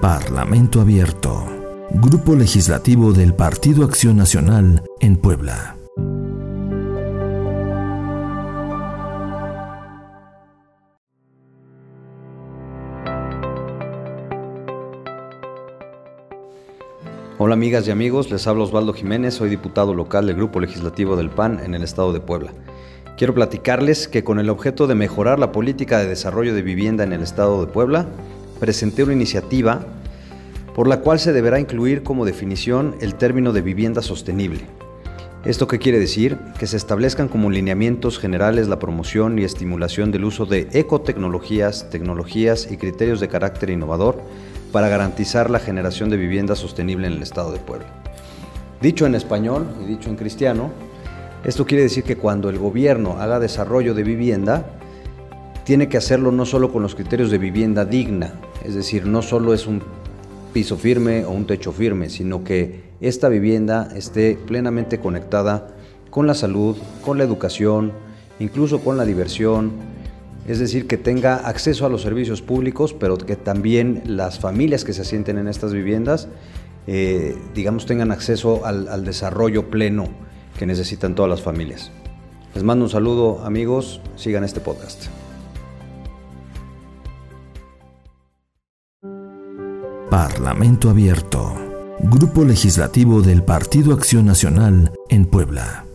Parlamento Abierto. Grupo Legislativo del Partido Acción Nacional en Puebla. Hola amigas y amigos, les habla Osvaldo Jiménez, soy diputado local del Grupo Legislativo del PAN en el estado de Puebla. Quiero platicarles que con el objeto de mejorar la política de desarrollo de vivienda en el estado de Puebla, presenté una iniciativa por la cual se deberá incluir como definición el término de vivienda sostenible. ¿Esto qué quiere decir? Que se establezcan como lineamientos generales la promoción y estimulación del uso de ecotecnologías, tecnologías y criterios de carácter innovador para garantizar la generación de vivienda sostenible en el estado de Puebla. Dicho en español y dicho en cristiano, esto quiere decir que cuando el gobierno haga desarrollo de vivienda, tiene que hacerlo no solo con los criterios de vivienda digna, es decir, no solo es un piso firme o un techo firme, sino que esta vivienda esté plenamente conectada con la salud, con la educación, incluso con la diversión, es decir, que tenga acceso a los servicios públicos, pero que también las familias que se asienten en estas viviendas, eh, digamos, tengan acceso al, al desarrollo pleno que necesitan todas las familias. Les mando un saludo, amigos, sigan este podcast. Parlamento Abierto. Grupo Legislativo del Partido Acción Nacional en Puebla.